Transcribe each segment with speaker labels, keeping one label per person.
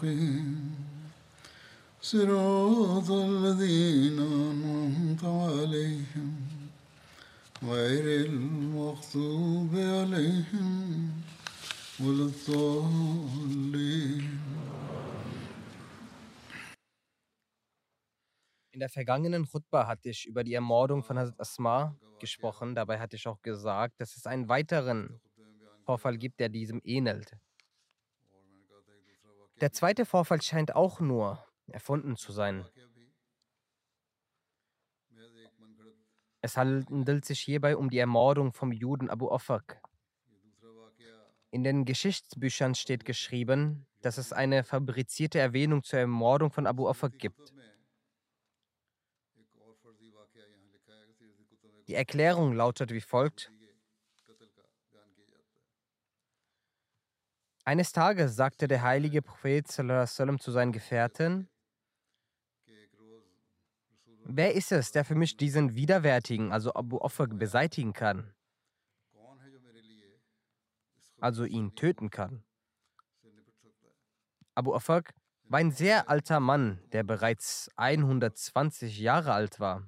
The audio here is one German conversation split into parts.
Speaker 1: المستقيم صراط الذين أنعمت عليهم غير المغضوب عليهم ولا الضالين
Speaker 2: In der vergangenen Khutbah hatte ich über die Ermordung von Hazrat Asma gesprochen. Dabei hatte ich auch gesagt, dass es einen weiteren Vorfall gibt, der diesem ähnelt. Der zweite Vorfall scheint auch nur erfunden zu sein. Es handelt sich hierbei um die Ermordung vom Juden Abu Ofak. In den Geschichtsbüchern steht geschrieben, dass es eine fabrizierte Erwähnung zur Ermordung von Abu Ofak gibt. Die Erklärung lautet wie folgt. Eines Tages sagte der heilige Prophet zu seinen Gefährten, Wer ist es, der für mich diesen Widerwärtigen, also Abu Offer, beseitigen kann? Also ihn töten kann. Abu Offer war ein sehr alter Mann, der bereits 120 Jahre alt war.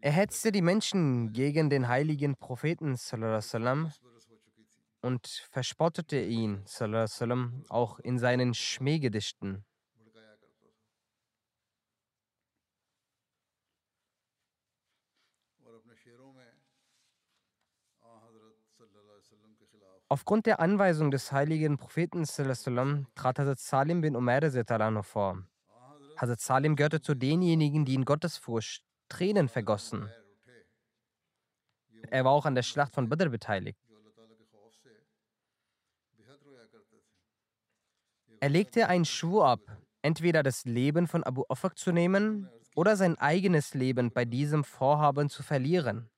Speaker 2: Er hetzte die Menschen gegen den heiligen Propheten und verspottete ihn auch in seinen Schmähgedichten. Aufgrund der Anweisung des heiligen Propheten trat Hazrat Salim bin Umar vor. Hazrat Salim gehörte zu denjenigen, die in Gottesfurcht Tränen vergossen. Er war auch an der Schlacht von Badr beteiligt. Er legte einen Schwur ab, entweder das Leben von Abu Ofak zu nehmen oder sein eigenes Leben bei diesem Vorhaben zu verlieren.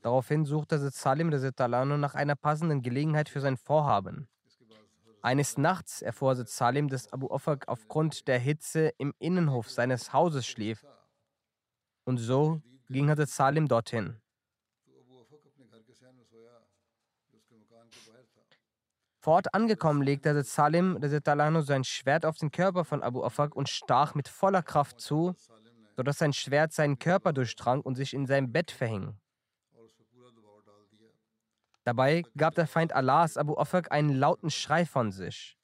Speaker 2: Daraufhin suchte Salim nach einer passenden Gelegenheit für sein Vorhaben. Eines Nachts erfuhr Salim, dass Abu Ofak aufgrund der Hitze im Innenhof seines Hauses schlief. Und so ging Hazrat Salim dorthin. Vor Ort angekommen legte Hazrat Salim sein Schwert auf den Körper von Abu Ofak und stach mit voller Kraft zu, sodass sein Schwert seinen Körper durchdrang und sich in seinem Bett verhing. Dabei gab der Feind Allahs Abu Ofak einen lauten Schrei von sich.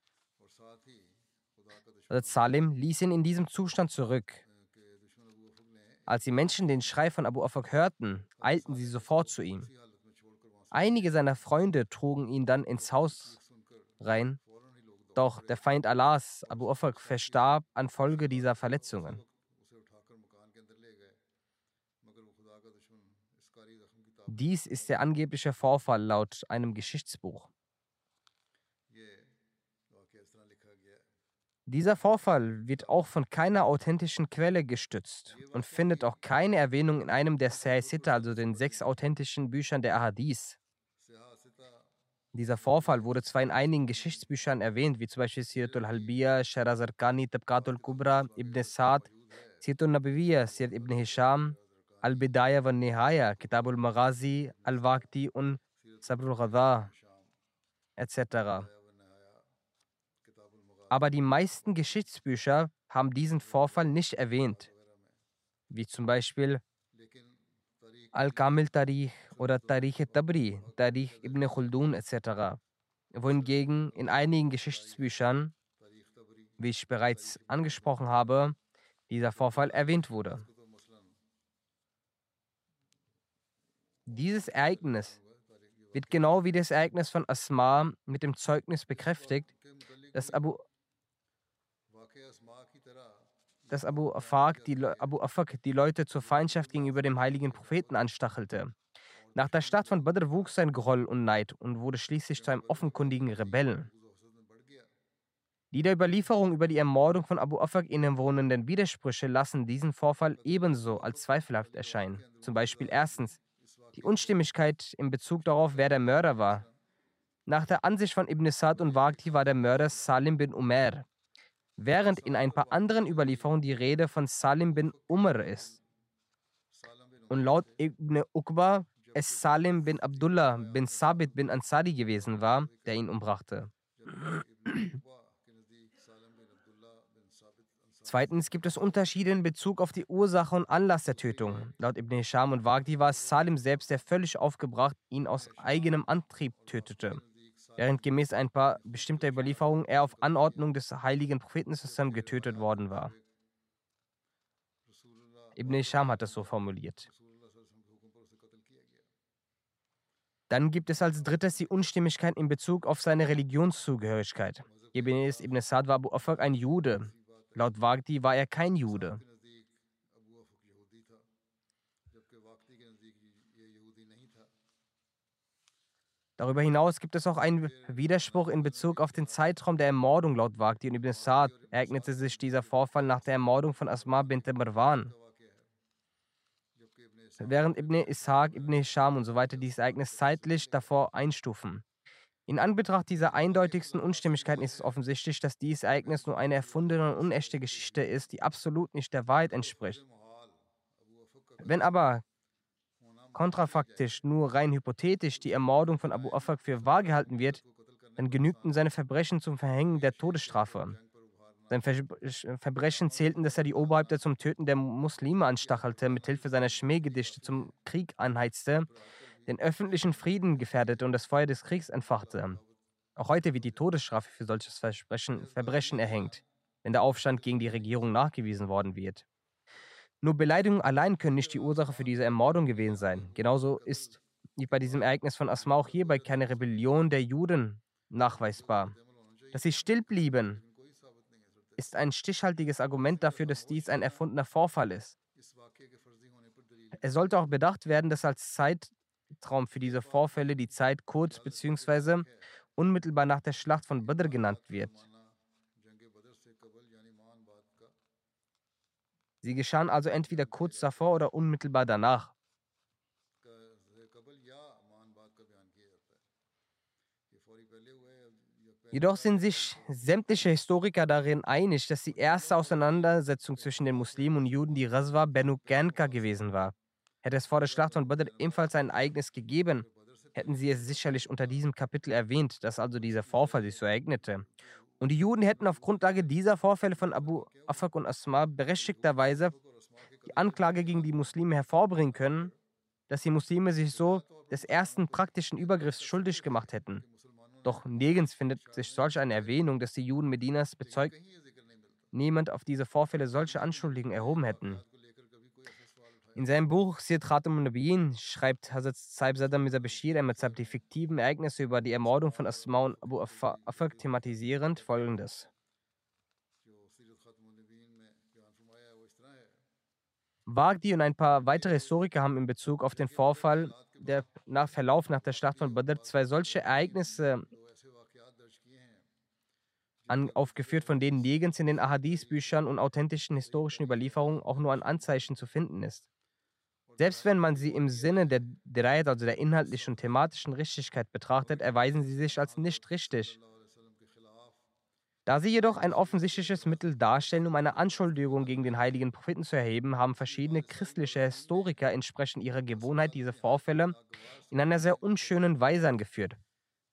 Speaker 2: Hazrat Salim ließ ihn in diesem Zustand zurück. Als die Menschen den Schrei von Abu Ofak hörten, eilten sie sofort zu ihm. Einige seiner Freunde trugen ihn dann ins Haus rein, doch der Feind Allahs, Abu Ofak, verstarb an Folge dieser Verletzungen. Dies ist der angebliche Vorfall laut einem Geschichtsbuch. Dieser Vorfall wird auch von keiner authentischen Quelle gestützt und findet auch keine Erwähnung in einem der Sahih also den sechs authentischen Büchern der Ahadith. Dieser Vorfall wurde zwar in einigen Geschichtsbüchern erwähnt, wie zum Beispiel Siratul Halbiya, Sharazarkani, Tabqatul Kubra, Ibn Sa'd, Siratul Nabiyya, Sirat Ibn Hisham, Al-Bidaya wa Nihaya, Kitabul Maghazi, Al-Waqti und Sabrul Ghadha etc. Aber die meisten Geschichtsbücher haben diesen Vorfall nicht erwähnt, wie zum Beispiel Al-Kamil Tarikh oder Tarikh Tabri, Tarikh Ibn Khaldun etc. Wohingegen in einigen Geschichtsbüchern, wie ich bereits angesprochen habe, dieser Vorfall erwähnt wurde. Dieses Ereignis wird genau wie das Ereignis von Asma mit dem Zeugnis bekräftigt, dass Abu, dass Abu Afaq die, Abu Afaq die Leute zur Feindschaft gegenüber dem heiligen Propheten anstachelte. Nach der Stadt von Badr wuchs sein Groll und Neid und wurde schließlich zu einem offenkundigen Rebellen. Die der Überlieferung über die Ermordung von Abu Afaq innewohnenden Widersprüche lassen diesen Vorfall ebenso als zweifelhaft erscheinen. Zum Beispiel erstens, die Unstimmigkeit in Bezug darauf, wer der Mörder war. Nach der Ansicht von Ibn Sa'd und Waqti war der Mörder Salim bin Umar, während in ein paar anderen Überlieferungen die Rede von Salim bin Umar ist. Und laut Ibn Uqba es Salim bin Abdullah bin Sabit bin Ansari gewesen war, der ihn umbrachte. Zweitens gibt es Unterschiede in Bezug auf die Ursache und Anlass der Tötung. Laut Ibn Hisham und Wagdi war es Salim selbst, der völlig aufgebracht ihn aus eigenem Antrieb tötete, während gemäß ein paar bestimmter Überlieferungen er auf Anordnung des heiligen Propheten zusammen getötet worden war. Ibn Hisham hat es so formuliert. Dann gibt es als drittes die Unstimmigkeit in Bezug auf seine Religionszugehörigkeit. Gemäß Ibn Sa'd war Abu Afaq ein Jude, Laut Wagdi war er kein Jude. Darüber hinaus gibt es auch einen Widerspruch in Bezug auf den Zeitraum der Ermordung laut Wagdi und Ibn Sa'd ereignete sich dieser Vorfall nach der Ermordung von Asma bint Marwan. Während Ibn Ishaq, Ibn Hisham und so weiter dieses Ereignis zeitlich davor einstufen. In Anbetracht dieser eindeutigsten Unstimmigkeiten ist es offensichtlich, dass dieses Ereignis nur eine erfundene und unechte Geschichte ist, die absolut nicht der Wahrheit entspricht. Wenn aber kontrafaktisch nur rein hypothetisch die Ermordung von Abu Afaq für wahr gehalten wird, dann genügten seine Verbrechen zum Verhängen der Todesstrafe. Sein Verbrechen zählten, dass er die Oberhäupter zum Töten der Muslime anstachelte, mithilfe seiner Schmähgedichte zum Krieg anheizte den öffentlichen Frieden gefährdete und das Feuer des Kriegs entfachte. Auch heute wird die Todesstrafe für solches Verbrechen, erhängt, wenn der Aufstand gegen die Regierung nachgewiesen worden wird. Nur Beleidigungen allein können nicht die Ursache für diese Ermordung gewesen sein. Genauso ist wie bei diesem Ereignis von Asma auch hierbei keine Rebellion der Juden nachweisbar. Dass sie still blieben, ist ein stichhaltiges Argument dafür, dass dies ein erfundener Vorfall ist. Es sollte auch bedacht werden, dass als Zeit Zeitraum für diese Vorfälle die Zeit kurz bzw. unmittelbar nach der Schlacht von Badr genannt wird. Sie geschahen also entweder kurz davor oder unmittelbar danach. Jedoch sind sich sämtliche Historiker darin einig, dass die erste Auseinandersetzung zwischen den Muslimen und Juden die Razwa Benu Ganka gewesen war. Hätte es vor der Schlacht von Badr ebenfalls ein Ereignis gegeben, hätten sie es sicherlich unter diesem Kapitel erwähnt, dass also dieser Vorfall sich so ereignete. Und die Juden hätten auf Grundlage dieser Vorfälle von Abu Afak und Asma berechtigterweise die Anklage gegen die Muslime hervorbringen können, dass die Muslime sich so des ersten praktischen Übergriffs schuldig gemacht hätten. Doch nirgends findet sich solch eine Erwähnung, dass die Juden Medinas bezeugt, niemand auf diese Vorfälle solche Anschuldigungen erhoben hätten. In seinem Buch Sir Khatam Nabiyin schreibt Hazrat Saib Sadr Mirza Bashir Ahmad die fiktiven Ereignisse über die Ermordung von Asma und Abu Afak thematisierend folgendes. Wagdi und ein paar weitere Historiker haben in Bezug auf den Vorfall der nach Verlauf nach der Schlacht von Badr zwei solche Ereignisse an, aufgeführt, von denen nirgends in den Ahadith-Büchern und authentischen historischen Überlieferungen auch nur ein Anzeichen zu finden ist. Selbst wenn man sie im Sinne der Dirayat, also der inhaltlichen und thematischen Richtigkeit betrachtet, erweisen sie sich als nicht richtig. Da sie jedoch ein offensichtliches Mittel darstellen, um eine Anschuldigung gegen den heiligen Propheten zu erheben, haben verschiedene christliche Historiker entsprechend ihrer Gewohnheit diese Vorfälle in einer sehr unschönen Weise angeführt.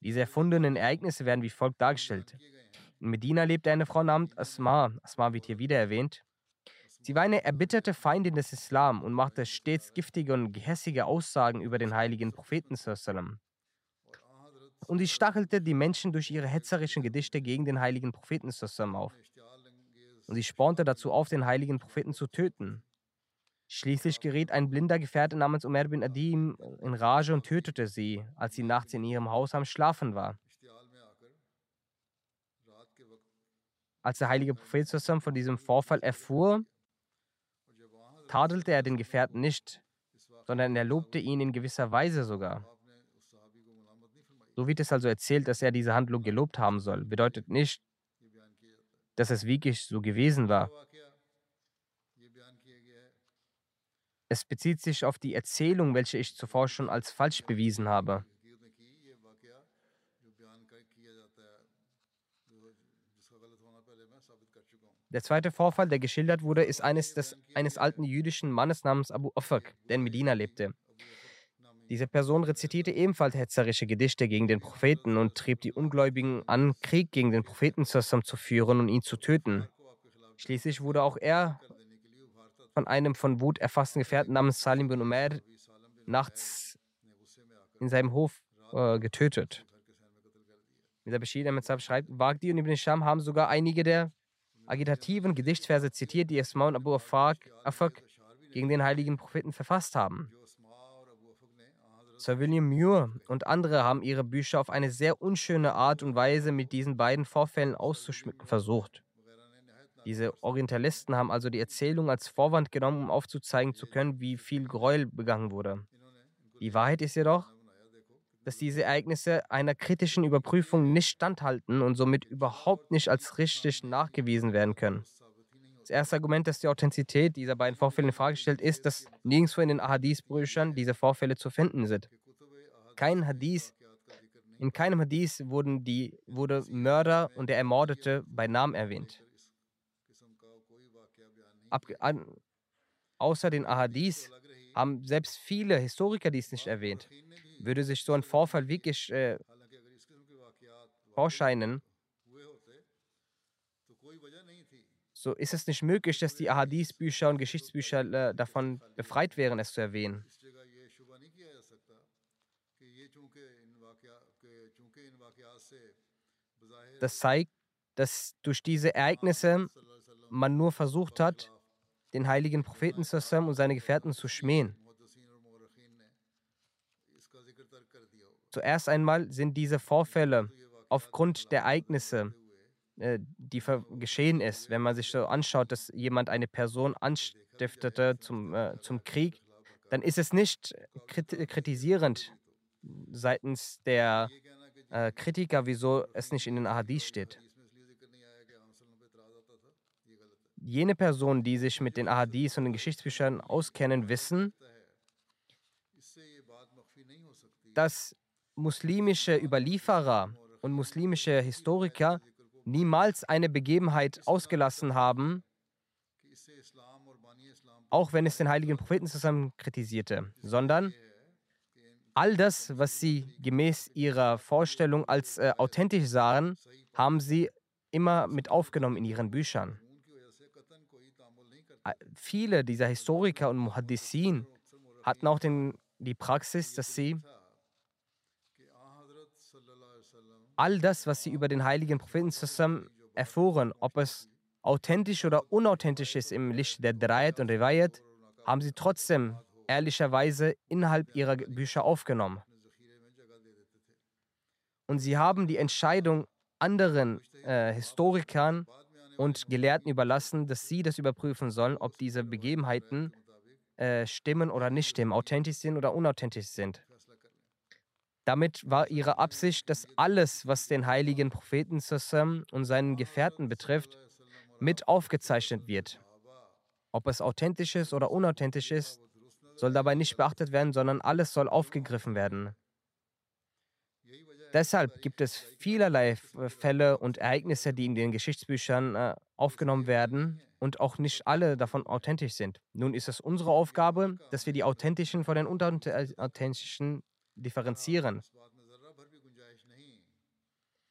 Speaker 2: Diese erfundenen Ereignisse werden wie folgt dargestellt. In Medina lebte eine Frau namens Asma. Asma wird hier wieder erwähnt. Sie war eine erbitterte Feindin des Islam und machte stets giftige und gehässige Aussagen über den heiligen Propheten. Und sie stachelte die Menschen durch ihre hetzerischen Gedichte gegen den heiligen Propheten auf. Und sie spornte dazu auf, den heiligen Propheten zu töten. Schließlich geriet ein blinder Gefährte namens Umar bin Adim in Rage und tötete sie, als sie nachts in ihrem Haus am Schlafen war. Als der heilige Prophet von diesem Vorfall erfuhr, tadelte er den Gefährten nicht, sondern er lobte ihn in gewisser Weise sogar. So wird es also erzählt, dass er diese Handlung gelobt haben soll. Bedeutet nicht, dass es wirklich so gewesen war. Es bezieht sich auf die Erzählung, welche ich zuvor schon als falsch bewiesen habe. Der zweite Vorfall, der geschildert wurde, ist eines des, eines alten jüdischen Mannes namens Abu Ofak, der in Medina lebte. Diese Person rezitierte ebenfalls hetzerische Gedichte gegen den Propheten und trieb die Ungläubigen an, Krieg gegen den Propheten zu führen und ihn zu töten. Schließlich wurde auch er von einem von Wut erfassten Gefährten namens Salim bin Umar nachts in seinem Hof äh, getötet. Dieser Bashir schreibt, Wagdi und Ibn Sham haben sogar einige der agitativen Gedichtsverse zitiert, die Asma und Abu Afak gegen den heiligen Propheten verfasst haben. Sir William Muir und andere haben ihre Bücher auf eine sehr unschöne Art und Weise mit diesen beiden Vorfällen auszuschmücken versucht. Diese Orientalisten haben also die Erzählung als Vorwand genommen, um aufzuzeigen zu können, wie viel Gräuel begangen wurde. Die Wahrheit ist jedoch, dass diese Ereignisse einer kritischen Überprüfung nicht standhalten und somit überhaupt nicht als richtig nachgewiesen werden können. Das erste Argument, das die Authentizität dieser beiden Vorfälle in Frage stellt, ist, dass nirgendwo in den Ahadith-Büchern diese Vorfälle zu finden sind. Kein Hadith, in keinem Hadith wurden die, wurde Mörder und der Ermordete bei Namen erwähnt. Ab, an, außer den Ahadith haben selbst viele Historiker dies nicht erwähnt. Würde sich so ein Vorfall wirklich äh, vorscheinen, so ist es nicht möglich, dass die Ahadith-Bücher und Geschichtsbücher äh, davon befreit wären, es zu erwähnen. Das zeigt, dass durch diese Ereignisse man nur versucht hat, den heiligen Propheten und seine Gefährten zu schmähen. Zuerst einmal sind diese Vorfälle aufgrund der Ereignisse, äh, die geschehen ist, wenn man sich so anschaut, dass jemand eine Person anstiftete zum, äh, zum Krieg, dann ist es nicht kritisierend seitens der äh, Kritiker, wieso es nicht in den Ahadith steht. Jene Personen, die sich mit den Ahadith und den Geschichtsbüchern auskennen, wissen, dass muslimische Überlieferer und muslimische Historiker niemals eine Begebenheit ausgelassen haben, auch wenn es den heiligen Propheten zusammen kritisierte, sondern all das, was sie gemäß ihrer Vorstellung als äh, authentisch sahen, haben sie immer mit aufgenommen in ihren Büchern. Viele dieser Historiker und Muhaddissin hatten auch den, die Praxis, dass sie all das, was sie über den heiligen Propheten zusammen erfuhren, ob es authentisch oder unauthentisch ist im Licht der Drayat und Riwayat, haben sie trotzdem ehrlicherweise innerhalb ihrer Bücher aufgenommen. Und sie haben die Entscheidung anderen äh, Historikern und Gelehrten überlassen, dass sie das überprüfen sollen, ob diese Begebenheiten äh, stimmen oder nicht stimmen, authentisch sind oder unauthentisch sind. Damit war ihre Absicht, dass alles, was den heiligen Propheten und seinen Gefährten betrifft, mit aufgezeichnet wird. Ob es authentisch ist oder unauthentisch ist, soll dabei nicht beachtet werden, sondern alles soll aufgegriffen werden. Deshalb gibt es vielerlei Fälle und Ereignisse, die in den Geschichtsbüchern äh, aufgenommen werden und auch nicht alle davon authentisch sind. Nun ist es unsere Aufgabe, dass wir die authentischen von den unauthentischen differenzieren.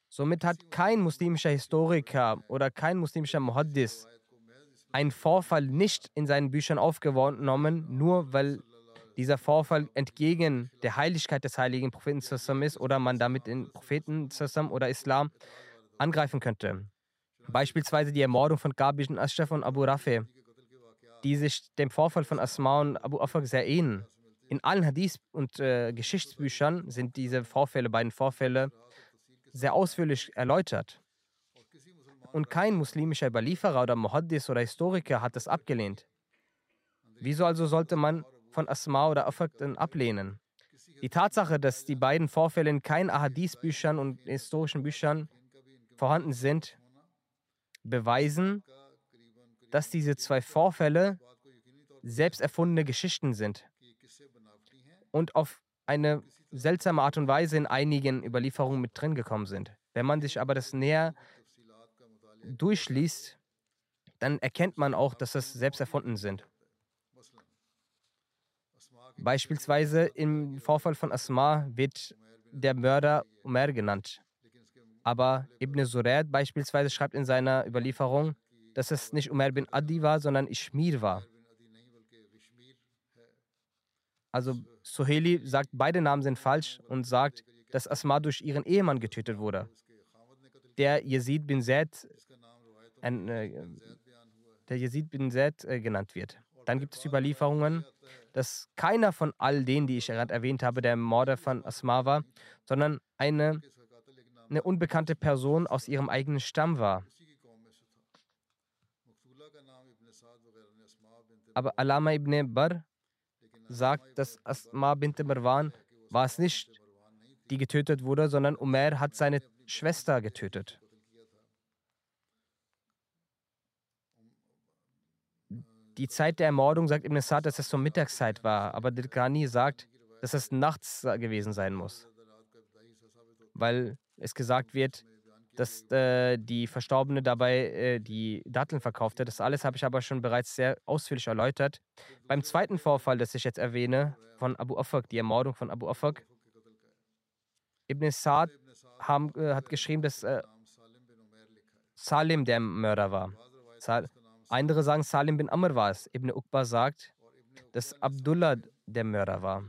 Speaker 2: Somit hat kein muslimischer Historiker oder kein muslimischer Muhaddis einen Vorfall nicht in seinen Büchern aufgenommen, nur weil dieser Vorfall entgegen der Heiligkeit des heiligen Propheten ist oder man damit den Propheten oder Islam angreifen könnte. Beispielsweise die Ermordung von Gabish und Ashraf und Abu Rafi, die sich dem Vorfall von Asma und Abu Afak sehr ähneln. In allen Hadith- und äh, Geschichtsbüchern sind diese Vorfälle, beiden Vorfälle, sehr ausführlich erläutert. Und kein muslimischer Überlieferer oder Muhaddis oder Historiker hat das abgelehnt. Wieso also sollte man von Asma oder Afak ablehnen? Die Tatsache, dass die beiden Vorfälle in keinen Ahadith-Büchern und historischen Büchern vorhanden sind, beweisen, dass diese zwei Vorfälle selbst erfundene Geschichten sind und auf eine seltsame Art und Weise in einigen Überlieferungen mit drin gekommen sind. Wenn man sich aber das näher durchliest, dann erkennt man auch, dass das selbst erfunden sind. Beispielsweise im Vorfall von Asma wird der Mörder Umar genannt. Aber Ibn Sured beispielsweise schreibt in seiner Überlieferung, dass es nicht Umar bin Adi war, sondern Ishmir war. Also Suheli sagt, beide Namen sind falsch und sagt, dass Asma durch ihren Ehemann getötet wurde. Der Yazid bin Zaid, äh, der Yazid bin Zaid äh, genannt wird. Dann gibt es Überlieferungen, dass keiner von all denen, die ich gerade erwähnt habe, der Mörder von Asma war, sondern eine eine unbekannte Person aus ihrem eigenen Stamm war. Aber Alama ibn Bar sagt, dass Asma bint Marwan war es nicht, die getötet wurde, sondern Umar hat seine Schwester getötet. Die Zeit der Ermordung sagt Ibn Sa'd, dass es zur Mittagszeit war, aber Dirkani sagt, dass es nachts gewesen sein muss. Weil es gesagt wird, dass äh, die Verstorbene dabei äh, die Datteln verkaufte. Das alles habe ich aber schon bereits sehr ausführlich erläutert. Beim zweiten Vorfall, das ich jetzt erwähne, von Abu Afak, die Ermordung von Abu Afak, Ibn Sa'd äh, hat geschrieben, dass äh, Salim der Mörder war. Sal Andere sagen, Salim bin Amr war es. Ibn Uqba sagt, dass Abdullah der Mörder war.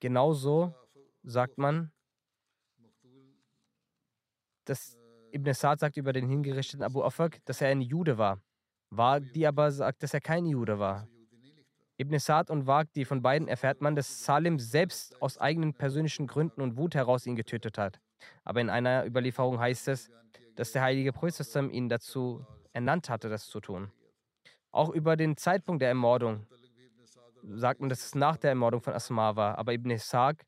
Speaker 2: Genauso sagt man, dass Ibn Sa'd sagt über den hingerichteten Abu Afak, dass er ein Jude war. Wagdi aber sagt, dass er kein Jude war. Ibn Sa'd und Wagdi, von beiden erfährt man, dass Salim selbst aus eigenen persönlichen Gründen und Wut heraus ihn getötet hat. Aber in einer Überlieferung heißt es, dass der heilige Prophet ihn dazu ernannt hatte, das zu tun. Auch über den Zeitpunkt der Ermordung sagt man, dass es nach der Ermordung von Asma war. Aber Ibn Sa'd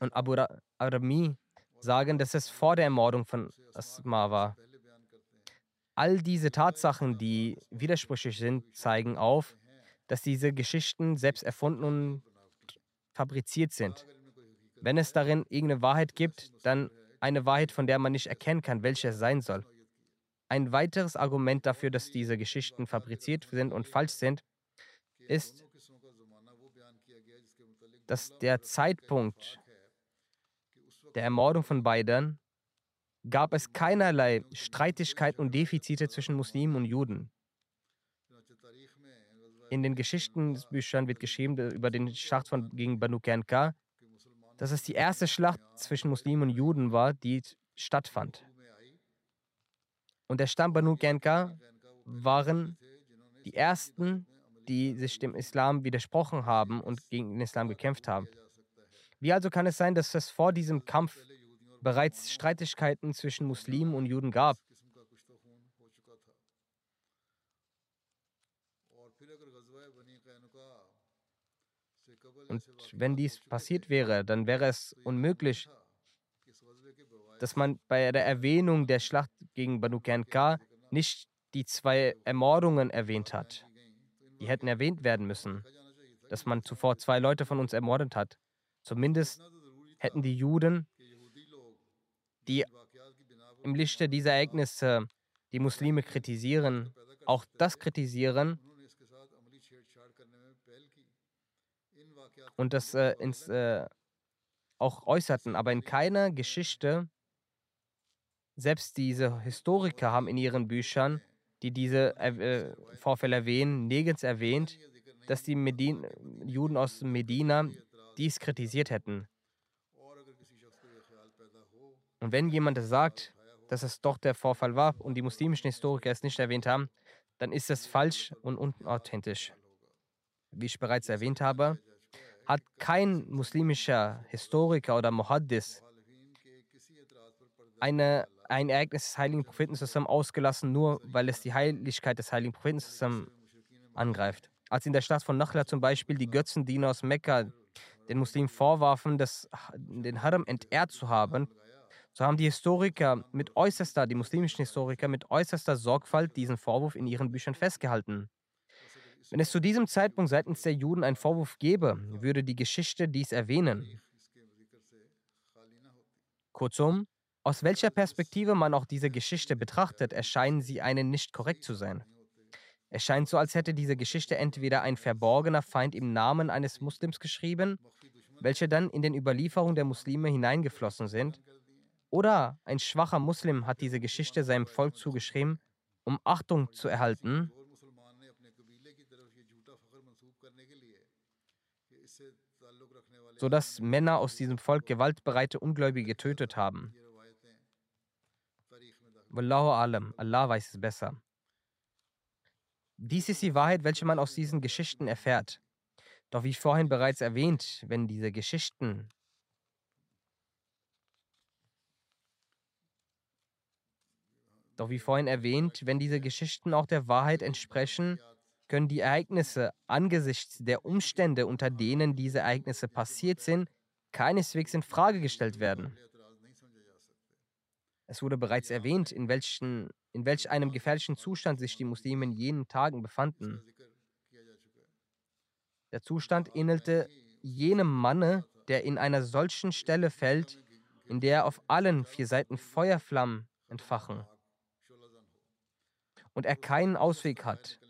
Speaker 2: und Abu Armi sagen, dass es vor der Ermordung von Asma war. All diese Tatsachen, die widersprüchlich sind, zeigen auf, dass diese Geschichten selbst erfunden und fabriziert sind. Wenn es darin irgendeine Wahrheit gibt, dann eine Wahrheit, von der man nicht erkennen kann, welche es sein soll. Ein weiteres Argument dafür, dass diese Geschichten fabriziert sind und falsch sind, ist, dass der Zeitpunkt der Ermordung von beiden gab es keinerlei Streitigkeiten und Defizite zwischen Muslimen und Juden. In den Geschichtsbüchern wird geschrieben über den Schlacht von, gegen Banu Kanka, dass es die erste Schlacht zwischen Muslimen und Juden war, die stattfand. Und der Stamm Banu Kanka waren die ersten, die sich dem Islam widersprochen haben und gegen den Islam gekämpft haben. Wie also kann es sein, dass es vor diesem Kampf bereits Streitigkeiten zwischen Muslimen und Juden gab? Und wenn dies passiert wäre, dann wäre es unmöglich, dass man bei der Erwähnung der Schlacht gegen Banu Kanka nicht die zwei Ermordungen erwähnt hat. Die hätten erwähnt werden müssen, dass man zuvor zwei Leute von uns ermordet hat. Zumindest hätten die Juden, die im Lichte dieser Ereignisse die Muslime kritisieren, auch das kritisieren und das äh, ins, äh, auch äußerten. Aber in keiner Geschichte Selbst diese Historiker haben in ihren Büchern, die diese äh, Vorfälle erwähnen, nirgends erwähnt, dass die Medin Juden aus Medina dies kritisiert hätten. Und wenn jemand sagt, dass es doch der Vorfall war und die muslimischen Historiker es nicht erwähnt haben, dann ist es falsch und unauthentisch. Wie ich bereits erwähnt habe, hat kein muslimischer Historiker oder Muhaddis eine, ein Ereignis des heiligen Propheten zusammen ausgelassen, nur weil es die Heiligkeit des heiligen Propheten zusammen angreift. Als in der Stadt von Nachla zum Beispiel die Götzendiener aus Mekka den Muslimen vorwarfen, das, den Haram entehrt zu haben, so haben die Historiker mit äußerster, die muslimischen Historiker mit äußerster Sorgfalt diesen Vorwurf in ihren Büchern festgehalten. Wenn es zu diesem Zeitpunkt seitens der Juden einen Vorwurf gäbe, würde die Geschichte dies erwähnen. Kurzum, aus welcher Perspektive man auch diese Geschichte betrachtet, erscheinen sie einen nicht korrekt zu sein. Es scheint so, als hätte diese Geschichte entweder ein verborgener Feind im Namen eines Muslims geschrieben, welche dann in den Überlieferungen der Muslime hineingeflossen sind, oder ein schwacher Muslim hat diese Geschichte seinem Volk zugeschrieben, um Achtung zu erhalten. sodass Männer aus diesem Volk gewaltbereite Ungläubige getötet haben. Wallahu alam, Allah weiß es besser. Dies ist die Wahrheit, welche man aus diesen Geschichten erfährt. Doch wie vorhin bereits erwähnt, wenn diese Geschichten Doch wie vorhin erwähnt, wenn diese Geschichten auch der Wahrheit entsprechen, können die Ereignisse angesichts der Umstände, unter denen diese Ereignisse passiert sind, keineswegs in Frage gestellt werden. Es wurde bereits erwähnt, in, welchen, in welch einem gefährlichen Zustand sich die Muslime in jenen Tagen befanden. Der Zustand ähnelte jenem Manne, der in einer solchen Stelle fällt, in der auf allen vier Seiten Feuerflammen entfachen und er keinen Ausweg hat.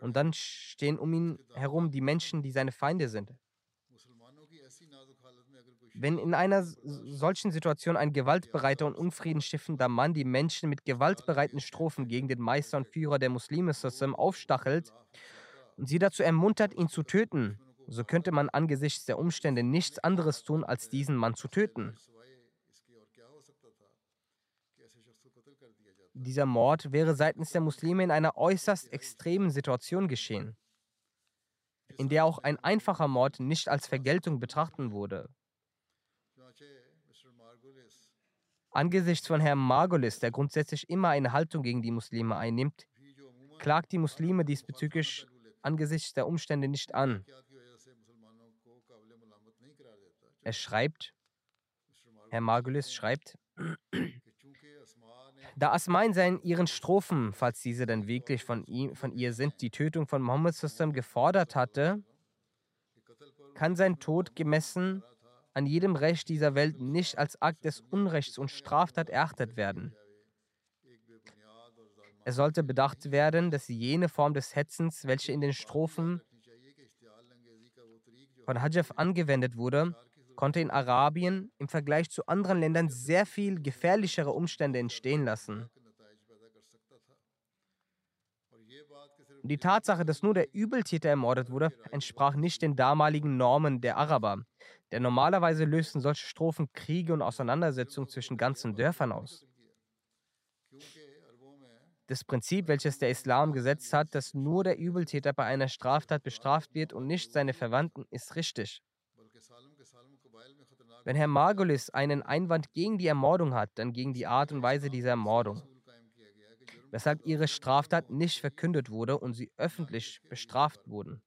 Speaker 2: Und dann stehen um ihn herum die Menschen, die seine Feinde sind. Wenn in einer solchen Situation ein gewaltbereiter und unfriedenstiftender Mann die Menschen mit gewaltbereiten Strophen gegen den Meister und Führer der Muslime aufstachelt und sie dazu ermuntert, ihn zu töten, so könnte man angesichts der Umstände nichts anderes tun, als diesen Mann zu töten. Dieser Mord wäre seitens der Muslime in einer äußerst extremen Situation geschehen, in der auch ein einfacher Mord nicht als Vergeltung betrachten wurde. Angesichts von Herrn Margolis, der grundsätzlich immer eine Haltung gegen die Muslime einnimmt, klagt die Muslime diesbezüglich angesichts der Umstände nicht an. Er schreibt, Herr Margulis schreibt, da Asma in ihren Strophen, falls diese denn wirklich von, ihm, von ihr sind, die Tötung von Mohammed gefordert hatte, kann sein Tod gemessen an jedem Recht dieser Welt nicht als Akt des Unrechts und Straftat erachtet werden. Es sollte bedacht werden, dass jene Form des Hetzens, welche in den Strophen von Hajjaf angewendet wurde, konnte in Arabien im Vergleich zu anderen Ländern sehr viel gefährlichere Umstände entstehen lassen. Die Tatsache, dass nur der Übeltäter ermordet wurde, entsprach nicht den damaligen Normen der Araber, denn normalerweise lösten solche Strophen Kriege und Auseinandersetzungen zwischen ganzen Dörfern aus. Das Prinzip, welches der Islam gesetzt hat, dass nur der Übeltäter bei einer Straftat bestraft wird und nicht seine Verwandten, ist richtig. Wenn Herr Margulis einen Einwand gegen die Ermordung hat, dann gegen die Art und Weise dieser Ermordung, weshalb ihre Straftat nicht verkündet wurde und sie öffentlich bestraft wurden.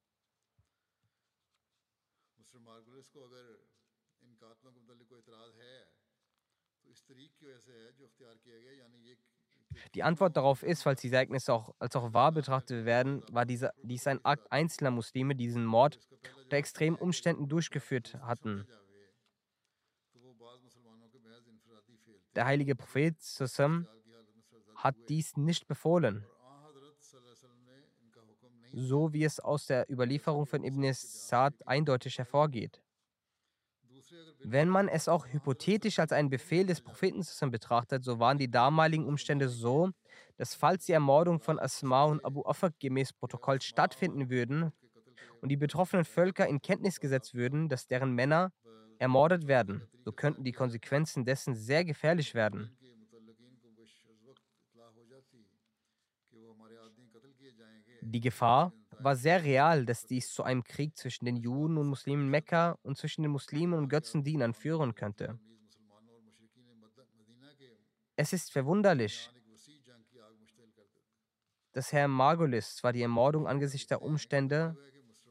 Speaker 2: Die Antwort darauf ist, falls diese Ereignisse auch als auch wahr betrachtet werden, war dieser, dies ein Akt einzelner Muslime, die diesen Mord unter extremen Umständen durchgeführt hatten. Der heilige Prophet Sassam hat dies nicht befohlen, so wie es aus der Überlieferung von Ibn Sa'd eindeutig hervorgeht. Wenn man es auch hypothetisch als einen Befehl des Propheten betrachtet, so waren die damaligen Umstände so, dass falls die Ermordung von Asma und Abu Afak gemäß Protokoll stattfinden würden und die betroffenen Völker in Kenntnis gesetzt würden, dass deren Männer ermordet werden, so könnten die Konsequenzen dessen sehr gefährlich werden. Die Gefahr war sehr real, dass dies zu einem Krieg zwischen den Juden und Muslimen Mekka und zwischen den Muslimen und Götzendienern führen könnte. Es ist verwunderlich, dass Herr Margolis zwar die Ermordung angesichts der Umstände,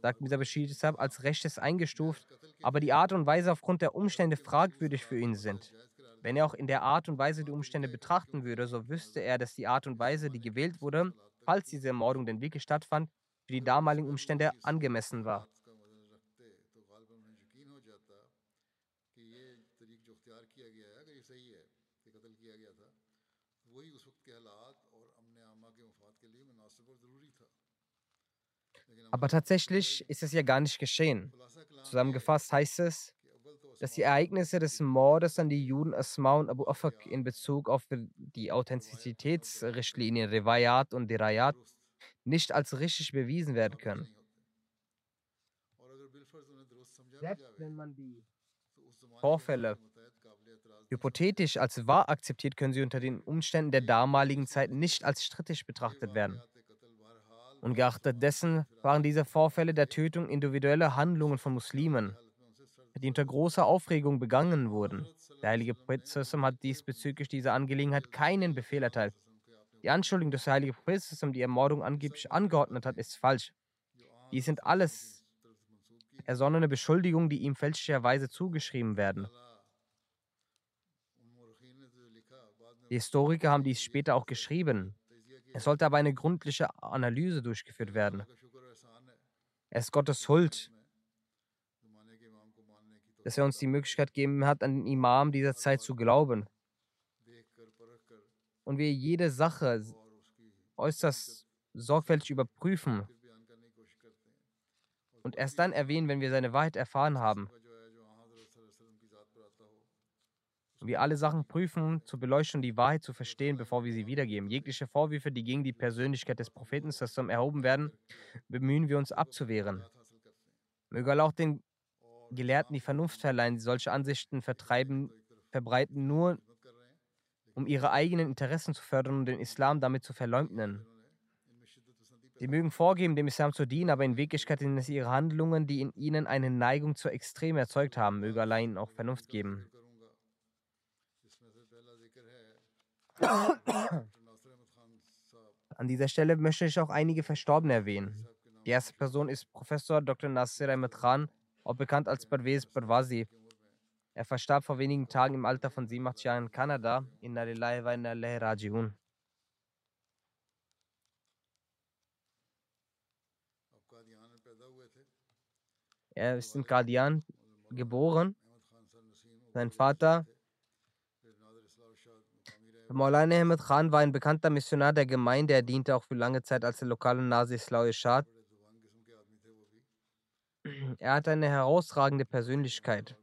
Speaker 2: sagt Mr. Bashir als Rechtes eingestuft, aber die Art und Weise aufgrund der Umstände fragwürdig für ihn sind. Wenn er auch in der Art und Weise die Umstände betrachten würde, so wüsste er, dass die Art und Weise, die gewählt wurde, falls diese Ermordung denn wirklich stattfand, für die damaligen Umstände angemessen war. Aber tatsächlich ist es ja gar nicht geschehen. Zusammengefasst heißt es, dass die Ereignisse des Mordes an die Juden Asma und Abu Afak in Bezug auf die Authentizitätsrichtlinien Rivayat und Dirayat nicht als richtig bewiesen werden können. Selbst wenn man die Vorfälle hypothetisch als wahr akzeptiert, können sie unter den Umständen der damaligen Zeit nicht als strittig betrachtet werden. Ungeachtet dessen waren diese Vorfälle der Tötung individuelle Handlungen von Muslimen, die unter großer Aufregung begangen wurden. Der heilige Prophet hat diesbezüglich dieser Angelegenheit keinen Befehl erteilt. Die Anschuldigung, dass der heilige Prophet die Ermordung angeblich angeordnet hat, ist falsch. Dies sind alles ersonnene Beschuldigungen, die ihm fälschlicherweise zugeschrieben werden. Die Historiker haben dies später auch geschrieben. Es sollte aber eine gründliche Analyse durchgeführt werden. Es ist Gottes Huld, dass er uns die Möglichkeit gegeben hat, an den Imam dieser Zeit zu glauben. Und wir jede Sache äußerst sorgfältig überprüfen und erst dann erwähnen, wenn wir seine Wahrheit erfahren haben. Wir alle Sachen prüfen, zu beleuchten und die Wahrheit zu verstehen, bevor wir sie wiedergeben. Jegliche Vorwürfe, die gegen die Persönlichkeit des Propheten erhoben werden, bemühen wir uns abzuwehren. Möge auch den Gelehrten die Vernunft verleihen, die solche Ansichten verbreiten, nur um ihre eigenen Interessen zu fördern und den Islam damit zu verleugnen. Sie mögen vorgeben, dem Islam zu dienen, aber in Wirklichkeit sind es ihre Handlungen, die in ihnen eine Neigung zur Extrem erzeugt haben. Möge Allah ihnen auch Vernunft geben. An dieser Stelle möchte ich auch einige Verstorbene erwähnen. Die erste Person ist Professor Dr. Nasir Ahmed Khan, auch bekannt als Parvez Parwazi. Er verstarb vor wenigen Tagen im Alter von 87 Jahren in Kanada. Inna lillahi wa inna ilaihi raji'un. Er ist in Qadian geboren. Sein Vater Maulana Ahmed Khan war ein bekannter Missionar der Gemeinde. Er diente auch für lange Zeit als der lokale Nasi Islau Ishad. Er hatte eine herausragende Persönlichkeit.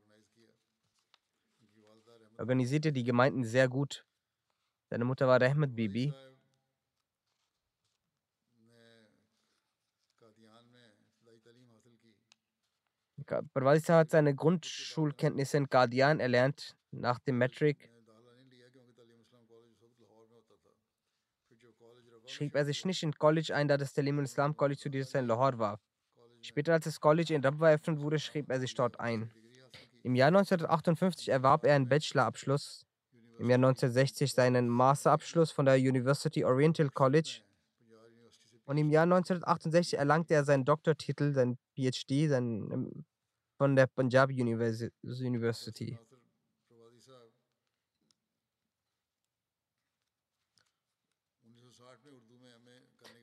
Speaker 2: Er organisierte die Gemeinden sehr gut. Seine Mutter war Rahmat Bibi. Parvazisa hat seine Grundschulkenntnisse in Qadian erlernt. Nach dem Metric schrieb er sich nicht in College ein, da das Talim Islam College zu dieser Zeit in Lahore war. Später, als das College in Rabwa eröffnet wurde, schrieb er sich dort ein. Im Jahr 1958 erwarb er einen Bachelorabschluss, im Jahr 1960 seinen Masterabschluss von der University Oriental College und im Jahr 1968 erlangte er seinen Doktortitel, seinen PhD seinen, von der Punjab University.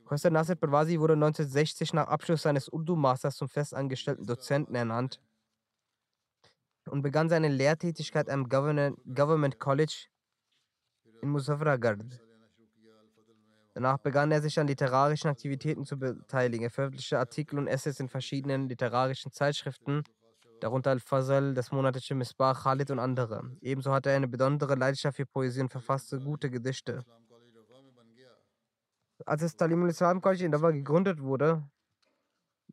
Speaker 2: Professor Nasser Perwazi wurde 1960 nach Abschluss seines Urdu-Masters zum festangestellten Dozenten ernannt und begann seine Lehrtätigkeit am Government College in Muzaffargarh. Danach begann er sich an literarischen Aktivitäten zu beteiligen. Er veröffentlichte Artikel und Essays in verschiedenen literarischen Zeitschriften darunter Al-Fazl, das monatliche Misbah, Khalid und andere. Ebenso hatte er eine besondere Leidenschaft für Poesie und verfasste gute Gedichte. Als das Talim al-Islam College in Dawa gegründet wurde,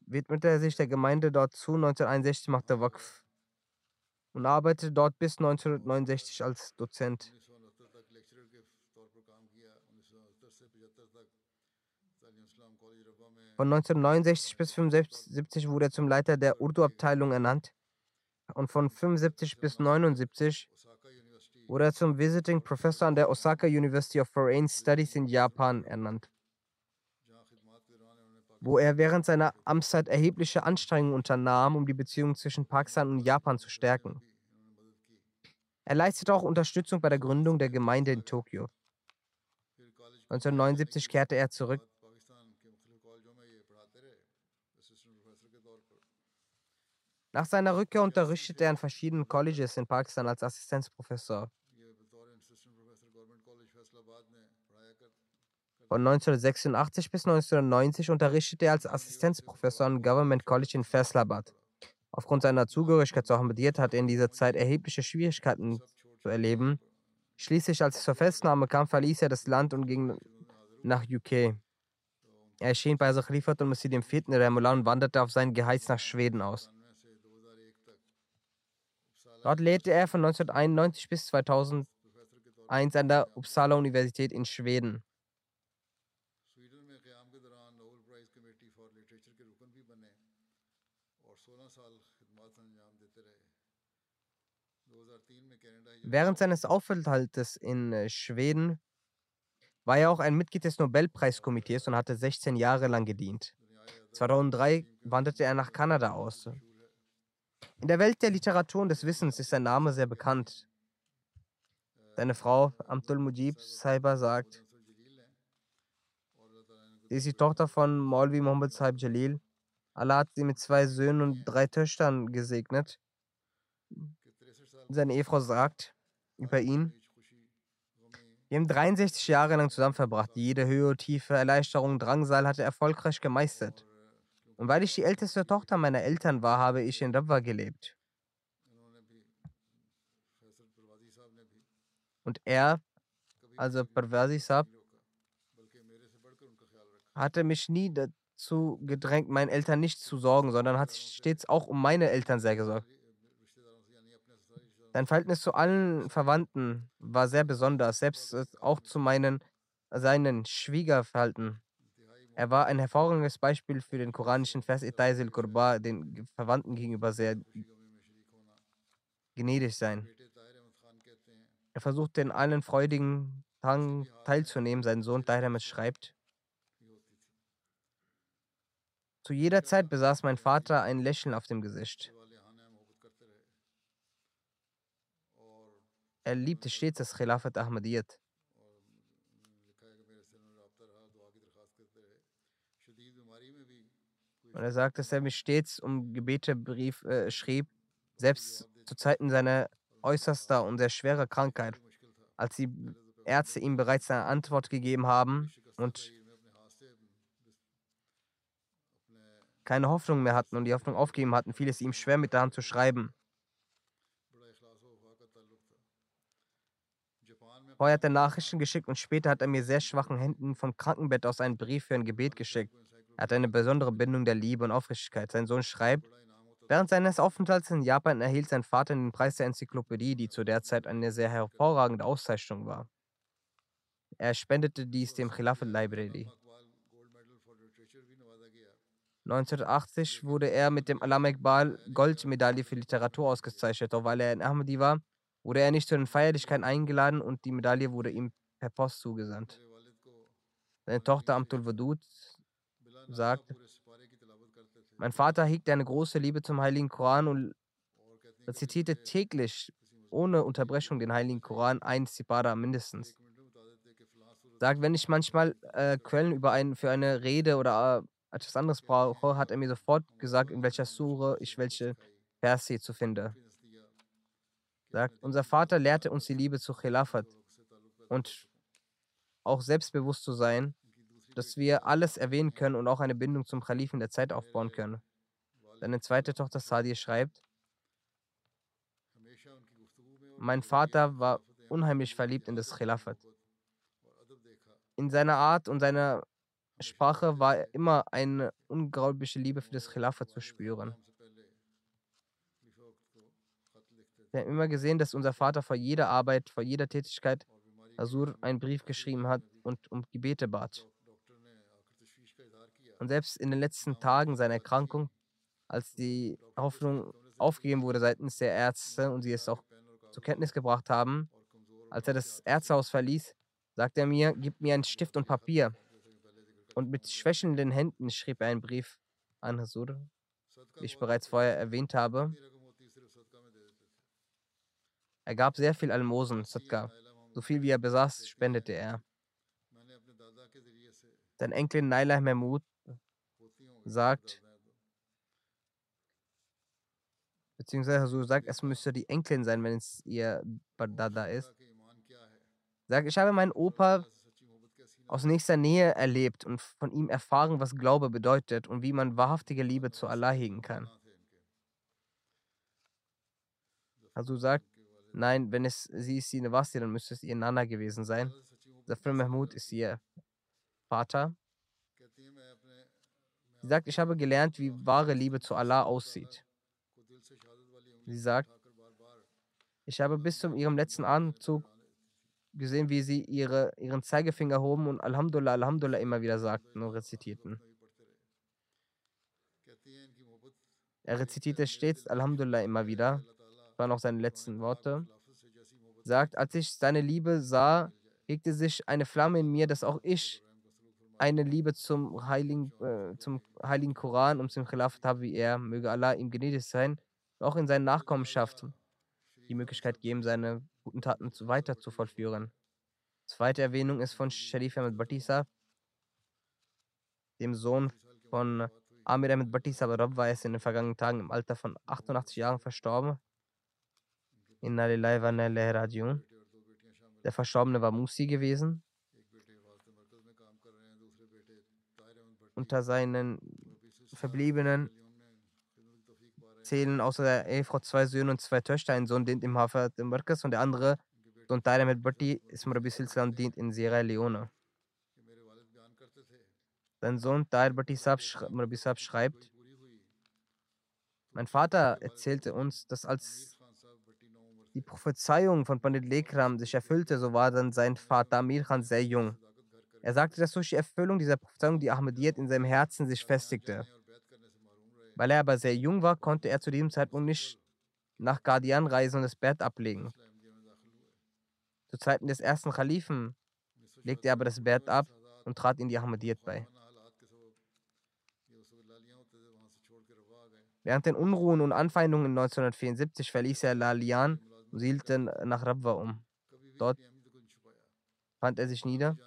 Speaker 2: widmete er sich der Gemeinde dort zu. 1961 machte Waqf und arbeitete dort bis 1969 als Dozent. Von 1969 bis 1975 wurde er zum Leiter der Urdu-Abteilung ernannt und von 75 bis 79 wurde er zum Visiting Professor an der Osaka University of Foreign Studies in Japan ernannt, wo er während seiner Amtszeit erhebliche Anstrengungen unternahm, um die Beziehungen zwischen Pakistan und Japan zu stärken. Er leistete auch Unterstützung bei der Gründung der Gemeinde in Tokio. 1979 kehrte er zurück Nach seiner Rückkehr unterrichtete er an verschiedenen Colleges in Pakistan als Assistenzprofessor. Von 1986 bis 1990 unterrichtete er als Assistenzprofessor am Government College in Faisalabad. Aufgrund seiner Zugehörigkeit zu Ahmadiyyat hat er in dieser Zeit erhebliche Schwierigkeiten zu erleben. Schließlich, als es zur Festnahme kam, verließ er das Land und ging nach UK. Er erschien bei Khalifat und Masjid IV. Remullah und wanderte auf sein Geheiß nach Schweden aus. Dort lehrte er von 1991 bis 2001 an der Uppsala Universität in Schweden. Während seines Aufenthaltes in äh, Schweden war er auch ein Mitglied des Nobelpreiskomitees und hatte 16 Jahre lang gedient. 2003 wanderte er nach Kanada aus. In der Welt der Literatur und des Wissens ist sein Name sehr bekannt. Seine Frau Abdul Mujib Saiba sagt, sie ist die Tochter von Maulvi Muhammad Saib Jalil. Allah hat sie mit zwei Söhnen und drei Töchtern gesegnet. Seine Ehefrau sagt über ihn, wir haben 63 Jahre lang zusammen verbracht. Jede Höhe, Tiefe, Erleichterung, Drangsal hat er erfolgreich gemeistert. Und weil ich die älteste Tochter meiner Eltern war, habe ich in Rabwa gelebt. Und er, also Parvasi Saab, hatte mich nie dazu gedrängt, meinen Eltern nicht zu sorgen, sondern hat stets auch um meine Eltern sehr gesorgt. Sein Verhältnis zu allen Verwandten war sehr besonders, selbst auch zu meinen, seinen Schwiegerverhalten. Er war ein hervorragendes Beispiel für den koranischen Vers Itaisil Kurba, den Verwandten gegenüber sehr gnädig sein. Er versuchte in allen freudigen Tagen teilzunehmen. Sein Sohn Tahir schreibt, zu jeder Zeit besaß mein Vater ein Lächeln auf dem Gesicht. Er liebte stets das Khilafat Ahmadiyyat. Und er sagt, dass er mich stets um Gebete brief, äh, schrieb, selbst zu Zeiten seiner äußerster und sehr schwerer Krankheit, als die Ärzte ihm bereits eine Antwort gegeben haben und keine Hoffnung mehr hatten und die Hoffnung aufgegeben hatten, fiel es ihm schwer, mit der Hand zu schreiben. Vorher hat er Nachrichten geschickt und später hat er mir sehr schwachen Händen vom Krankenbett aus einen Brief für ein Gebet geschickt. Er hat eine besondere Bindung der Liebe und Aufrichtigkeit. Sein Sohn schreibt, während seines Aufenthalts in Japan erhielt sein Vater den Preis der Enzyklopädie, die zu der Zeit eine sehr hervorragende Auszeichnung war. Er spendete dies dem Khilafat Library. 1980 wurde er mit dem Alam Iqbal Goldmedaille für Literatur ausgezeichnet, doch weil er in Ahmadi war, wurde er nicht zu den Feierlichkeiten eingeladen und die Medaille wurde ihm per Post zugesandt. Seine Tochter Amtul Wadud sagt, mein Vater hegte eine große Liebe zum Heiligen Koran und rezitierte täglich ohne Unterbrechung den Heiligen Koran ein Sipara mindestens. Sagt, wenn ich manchmal äh, Quellen über einen, für eine Rede oder äh, etwas anderes brauche, hat er mir sofort gesagt, in welcher Sure ich welche Verse zu finde. Sagt, unser Vater lehrte uns die Liebe zu Khilafat und auch selbstbewusst zu sein dass wir alles erwähnen können und auch eine Bindung zum Kalifen der Zeit aufbauen können. Seine zweite Tochter Sadia schreibt, Mein Vater war unheimlich verliebt in das Khilafat. In seiner Art und seiner Sprache war immer eine unglaubliche Liebe für das Khilafat zu spüren. Wir haben immer gesehen, dass unser Vater vor jeder Arbeit, vor jeder Tätigkeit Azur einen Brief geschrieben hat und um Gebete bat. Und selbst in den letzten Tagen seiner Erkrankung, als die Hoffnung aufgegeben wurde seitens der Ärzte und sie es auch zur Kenntnis gebracht haben, als er das Ärztehaus verließ, sagte er mir, gib mir einen Stift und Papier. Und mit schwächelnden Händen schrieb er einen Brief an Hasur, wie ich bereits vorher erwähnt habe. Er gab sehr viel Almosen, Sadka. So viel wie er besaß, spendete er. Sein Enkelin Naila Mahmud sagt, beziehungsweise so sagt, es müsste die Enkelin sein, wenn es ihr Bardada ist. Sagt, ich habe meinen Opa aus nächster Nähe erlebt und von ihm erfahren, was Glaube bedeutet und wie man wahrhaftige Liebe zu Allah hegen kann. Also sagt, nein, wenn es sie ist sie eine Wasti, dann müsste es ihr Nana gewesen sein. Zafir Mahmud ist ihr Vater. Sie sagt, ich habe gelernt, wie wahre Liebe zu Allah aussieht. Sie sagt, ich habe bis zu ihrem letzten Atemzug gesehen, wie sie ihre, ihren Zeigefinger hoben und Alhamdulillah, Alhamdulillah immer wieder sagten und rezitierten. Er rezitierte stets Alhamdulillah immer wieder. Waren auch seine letzten Worte. Sagt, als ich seine Liebe sah, regte sich eine Flamme in mir, dass auch ich eine Liebe zum heiligen, äh, zum heiligen Koran und zum Khilafat habe wie er. Möge Allah ihm gnädig sein, auch in seinen Nachkommenschaft die Möglichkeit geben, seine guten Taten weiter zu vollführen. Zweite Erwähnung ist von Sharif Ahmed Batisa, dem Sohn von Amir Ahmed Batisa. Er ist in den vergangenen Tagen im Alter von 88 Jahren verstorben. Inna lillahi wa rajiun. Der Verstorbene war Musi gewesen. Unter seinen Verbliebenen zählen außer der Ehefrau zwei Söhne und zwei Töchter. Ein Sohn dient im Hafer im Markas und der andere, Sohn Taira mit Bhatti, Ism Rabi Silsalam, dient in Sierra Leone. Sein Sohn Tair Bhatti Sab schreibt, mein Vater erzählte uns, dass als die Prophezeiung von Pandit Lekram sich erfüllte, so war dann sein Vater Amir Khan sehr jung. Er sagte, dass durch die Erfüllung dieser Prophezeiung die Ahmadiyyat in seinem Herzen sich festigte. Weil er aber sehr jung war, konnte er zu diesem Zeitpunkt nicht nach Guardian reisen und das Bett ablegen. Zu Zeiten des ersten Khalifen legte er aber das Bett ab und trat in die Ahmadiyyat bei. Während den Unruhen und Anfeindungen 1974 verließ er Lalian und siedelte nach Rabwa um. Dort fand er sich nieder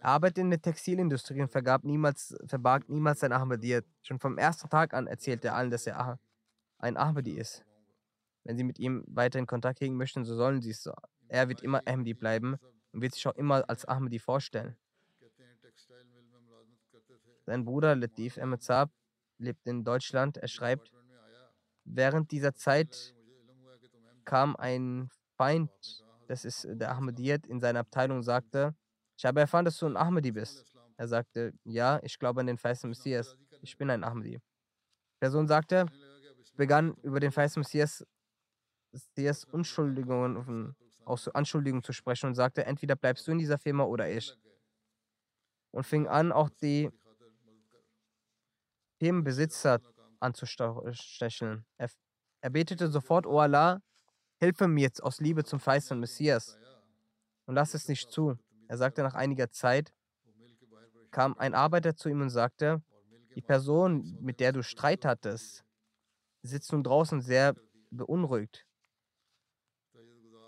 Speaker 2: er arbeitete in der Textilindustrie und vergab niemals, verbarg niemals sein Ahmadiyyat. Schon vom ersten Tag an erzählte er allen, dass er ein Ahmadi ist. Wenn sie mit ihm weiter in Kontakt hegen möchten, so sollen sie es so. Er wird immer Ahmadi bleiben und wird sich auch immer als Ahmadi vorstellen. Sein Bruder Latif Ahmed lebt in Deutschland. Er schreibt, während dieser Zeit kam ein Feind, das ist der Ahmadiyyat, in seine Abteilung und sagte, ich habe erfahren, dass du ein Ahmadi bist. Er sagte, ja, ich glaube an den feisten Messias. Ich bin ein Ahmadi. Die Person sagte, begann über den feisten Messias, Messias Unschuldigungen, aus Anschuldigungen zu sprechen und sagte, entweder bleibst du in dieser Firma oder ich. Und fing an, auch die Firmenbesitzer anzustecheln. Er, er betete sofort, O Allah, hilfe mir jetzt aus Liebe zum feisten Messias und lass es nicht zu. Er sagte nach einiger Zeit, kam ein Arbeiter zu ihm und sagte, die Person, mit der du Streit hattest, sitzt nun draußen sehr beunruhigt.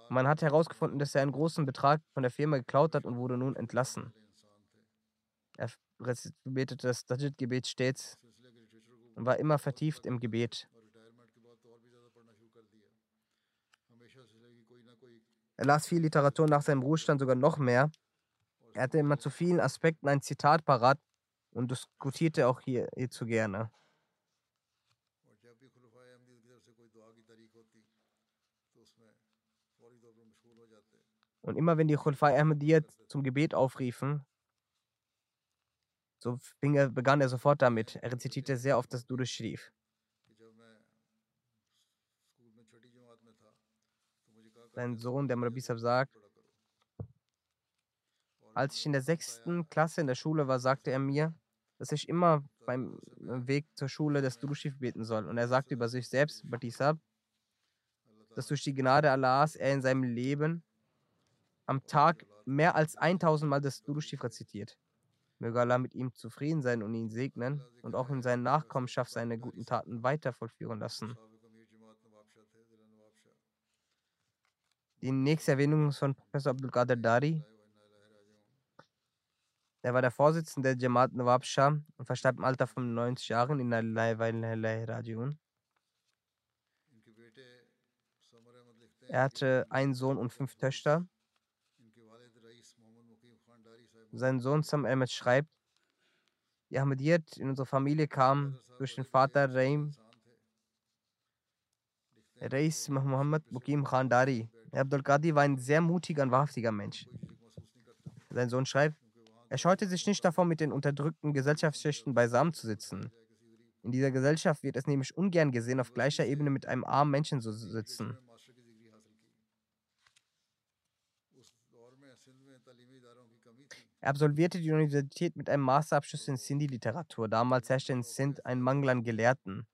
Speaker 2: Man hat herausgefunden, dass er einen großen Betrag von der Firma geklaut hat und wurde nun entlassen. Er betete das Dajjit-Gebet stets und war immer vertieft im Gebet. Er las viel Literatur nach seinem Ruhestand sogar noch mehr. Er hatte immer zu vielen Aspekten ein Zitat parat und diskutierte auch hier, hierzu gerne. Und immer wenn die Khulfai Ahmadiyyat zum Gebet aufriefen, so begann er sofort damit. Er rezitierte sehr oft das Dudu Sharif. Sein Sohn, der Murabisab, sagt, als ich in der sechsten Klasse in der Schule war, sagte er mir, dass ich immer beim Weg zur Schule das Durushiv beten soll. Und er sagte über sich selbst, Batisab, dass durch die Gnade Allahs er in seinem Leben am Tag mehr als 1000 Mal das Durushiv rezitiert. Möge Allah mit ihm zufrieden sein und ihn segnen und auch in seinen Nachkommenschaft seine guten Taten weiter vollführen lassen. Die nächste Erwähnung ist von Professor Abdul Qadir Dari. Er war der Vorsitzende der Jamaat Nawab Shah und verstarb im Alter von 90 Jahren in Rajiun. Er hatte einen Sohn und fünf Töchter. Sein Sohn Sam Ahmed schreibt, die Ahmadiyyat in unsere Familie kam durch den Vater Raim, Reis Muhammad Bukim Khan Dari. Abdul Qadi war ein sehr mutiger und wahrhaftiger Mensch. Sein Sohn schreibt, er scheute sich nicht davor, mit den unterdrückten Gesellschaftsschichten beisammen zu sitzen. In dieser Gesellschaft wird es nämlich ungern gesehen, auf gleicher Ebene mit einem armen Menschen zu sitzen. Er absolvierte die Universität mit einem Masterabschluss in Sindhi-Literatur. Damals herrschte in Sindh ein Mangel an Gelehrten.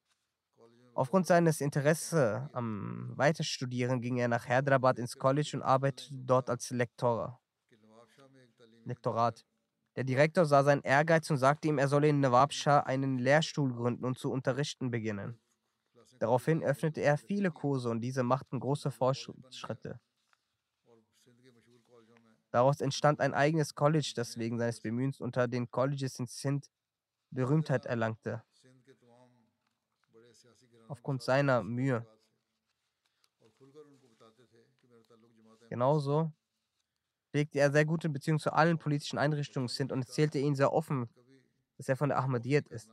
Speaker 2: Aufgrund seines Interesses am Weiterstudieren ging er nach Hyderabad ins College und arbeitete dort als Lektor. Lektorat. Der Direktor sah seinen Ehrgeiz und sagte ihm, er solle in Nawabshah einen Lehrstuhl gründen und zu unterrichten beginnen. Daraufhin öffnete er viele Kurse und diese machten große Fortschritte. Daraus entstand ein eigenes College, das wegen seines Bemühens unter den Colleges in Sindh Berühmtheit erlangte. Aufgrund seiner Mühe. Genauso pflegte er sehr gute Beziehungen zu allen politischen Einrichtungen sind und erzählte ihnen sehr offen, dass er von der Ahmadiyyat ist.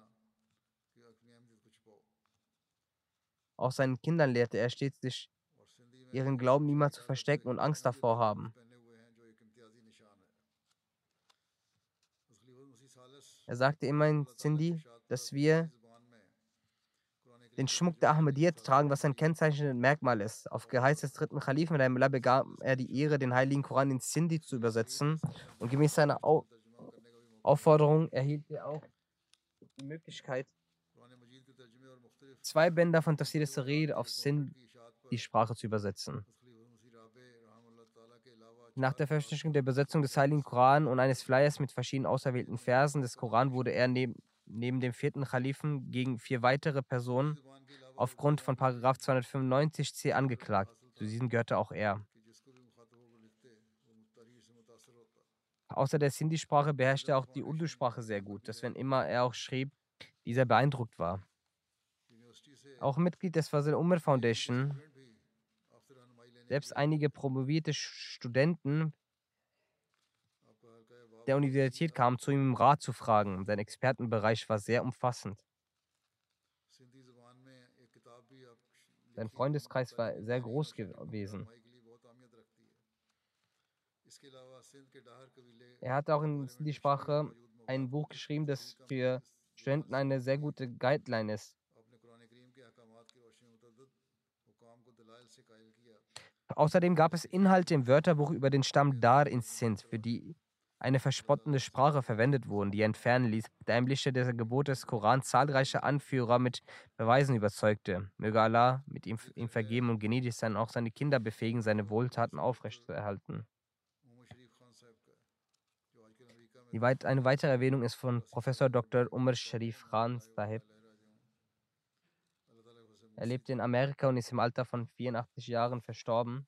Speaker 2: Auch seinen Kindern lehrte er stets, sich ihren Glauben niemals zu verstecken und Angst davor haben. Er sagte immer in Sindhi, dass wir den Schmuck der Ahmadiyyat tragen, was ein kennzeichnendes Merkmal ist. Auf Geheiß des dritten Khalifen begab er die Ehre, den heiligen Koran in Sindhi zu übersetzen. Und gemäß seiner Au Aufforderung erhielt er auch die Möglichkeit, zwei Bänder von Tafsir Sarir auf Sindhi-Sprache zu übersetzen. Nach der Veröffentlichung der Übersetzung des Heiligen Koran und eines Flyers mit verschiedenen auserwählten Versen des Koran wurde er neben neben dem vierten Khalifen gegen vier weitere Personen aufgrund von 295c angeklagt. Zu diesen gehörte auch er. Außer der Sindhi-Sprache beherrschte er auch die Urdu-Sprache sehr gut, dass wenn immer er auch schrieb, dieser beeindruckt war. Auch Mitglied des Fazil Umar Foundation, selbst einige promovierte Studenten der Universität kam, zu ihm um Rat zu fragen. Sein Expertenbereich war sehr umfassend. Sein Freundeskreis war sehr groß gewesen. Er hat auch in die Sprache ein Buch geschrieben, das für Studenten eine sehr gute Guideline ist. Außerdem gab es Inhalte im Wörterbuch über den Stamm Dar in Sindh, für die eine verspottende Sprache verwendet wurden, die er entfernen ließ, der Einblichte der Gebot des Koran zahlreiche Anführer mit Beweisen überzeugte. Möge Allah mit ihm, ihm vergeben und gnädig sein, auch seine Kinder befähigen, seine Wohltaten aufrechtzuerhalten. Eine weitere Erwähnung ist von Professor Dr. Umar Sharif Khan Sahib. Er lebte in Amerika und ist im Alter von 84 Jahren verstorben.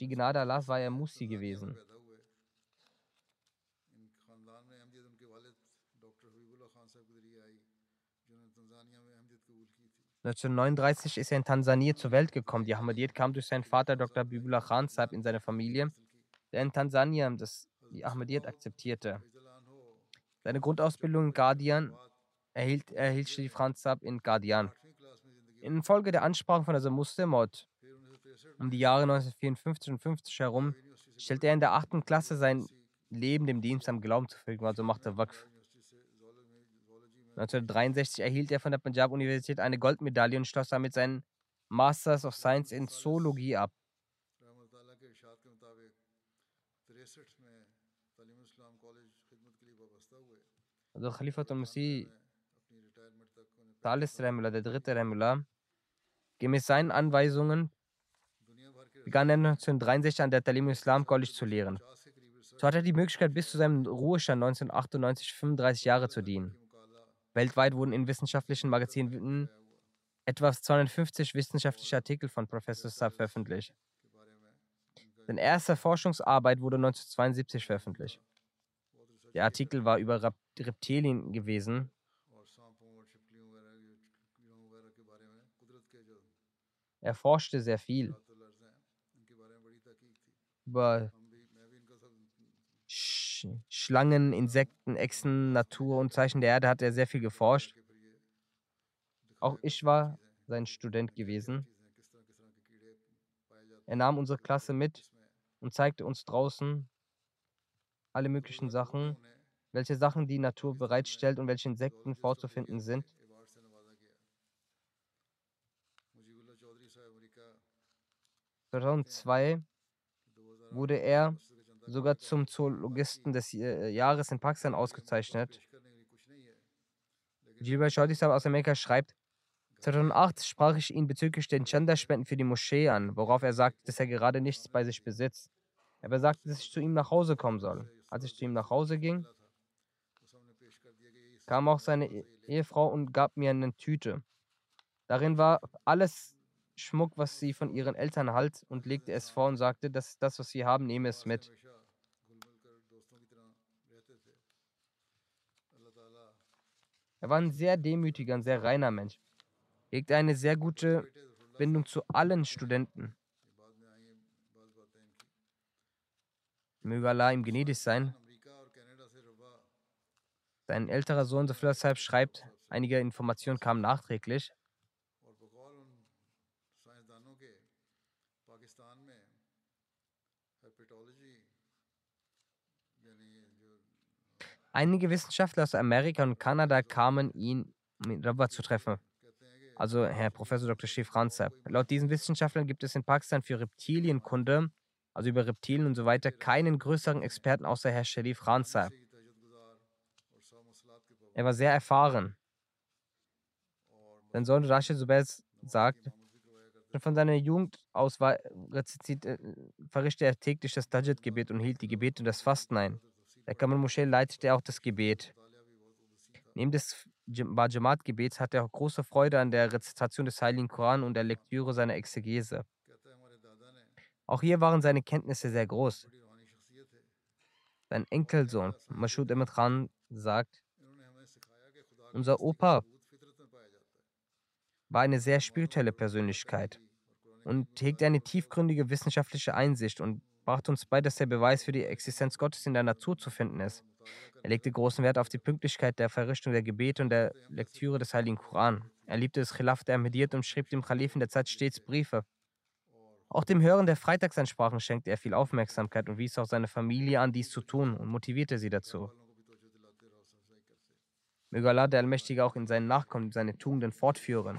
Speaker 2: die Gnade Allahs war er Musi gewesen. 1939 ist er in Tansania zur Welt gekommen. Die Ahmadiyyat kam durch seinen Vater Dr. Bibullah Khan Sahib in seine Familie, der in Tansania das, die Ahmadiyyat akzeptierte. Seine Grundausbildung in Guardian erhielt, erhielt Khan Sahib in Guardian. Infolge der Ansprache von der Muslimot Um die Jahre 1954 und 50 herum stellte er in der achten Klasse sein Leben dem Dienst am Glauben zu fügen, also machte Waqf. 1963 erhielt er von der Punjab-Universität eine Goldmedaille und schloss damit seinen Masters of Science in Zoologie ab. Also Khalifatul Masih Talis Rahimullah, der dritte Rahimullah, gemäß seinen Anweisungen begann er 1963 an der Talim Islam College zu lehren. So hatte er die Möglichkeit, bis zu seinem Ruhestand 1998 35 Jahre zu dienen. Weltweit wurden in wissenschaftlichen Magazinen etwa 250 wissenschaftliche Artikel von Professor Saab veröffentlicht. Seine erste Forschungsarbeit wurde 1972 veröffentlicht. Der Artikel war über Reptilien gewesen. Er forschte sehr viel über Sch Schlangen, Insekten, Echsen, Natur und Zeichen der Erde hat er sehr viel geforscht. Auch ich war sein Student gewesen. Er nahm unsere Klasse mit und zeigte uns draußen alle möglichen Sachen, welche Sachen die Natur bereitstellt und welche Insekten vorzufinden sind. (2002) wurde er sogar zum Zoologisten des äh, Jahres in Pakistan ausgezeichnet. Gilbert Chaudhry aus Amerika schreibt, 2008 sprach ich ihn bezüglich den Chanda-Spenden für die Moschee an, worauf er sagte, dass er gerade nichts bei sich besitzt. Er besagte, dass ich zu ihm nach Hause kommen soll. Als ich zu ihm nach Hause ging, kam auch seine e-, Ehefrau und gab mir eine Tüte. Darin war alles Schmuck, was sie von ihren Eltern halt, und legte es vor und sagte, das ist das, was sie haben, nehme es mit. Er war ein sehr demütiger und sehr reiner Mensch. Er hegte eine sehr gute Bindung zu allen Studenten. Möge Allah ihm gnädig sein. Sein älterer Sohn Safir schreibt, einige Informationen kamen nachträglich. Einige Wissenschaftler aus Amerika und Kanada kamen, ihn mit Rabba zu treffen. Also Herr Professor Dr. Schiff Ranzab. Laut diesen Wissenschaftlern gibt es in Pakistan für Reptilienkunde, also über Reptilien und so weiter, keinen größeren Experten außer Herr Sharif Ranzab. Er war sehr erfahren. Sein Sohn Rashid Zubair sagt, von seiner Jugend aus war, äh, verrichtete er täglich das Tajid-Gebet und hielt die Gebete und das Fasten ein. Der Kamal Moshe leitete auch das Gebet. Neben des Bajamat-Gebets hatte er auch große Freude an der Rezitation des Heiligen Koran und der Lektüre seiner Exegese. Auch hier waren seine Kenntnisse sehr groß. Sein Enkelsohn, Mashud Ahmed Khan, sagt, unser Opa war eine sehr spirituelle Persönlichkeit und hegte eine tiefgründige wissenschaftliche Einsicht und brachte uns bei, dass der Beweis für die Existenz Gottes in der Natur zu finden ist. Er legte großen Wert auf die Pünktlichkeit der Verrichtung der Gebete und der Lektüre des Heiligen Koran. Er liebte das Khilaf der Ahmediyyat und schrieb dem Khalifen der Zeit stets Briefe. Auch dem Hören der Freitagsansprachen schenkte er viel Aufmerksamkeit und wies auch seine Familie an, dies zu tun und motivierte sie dazu. Möge Allah, der Allmächtige, auch in seinen Nachkommen seine Tugenden fortführen.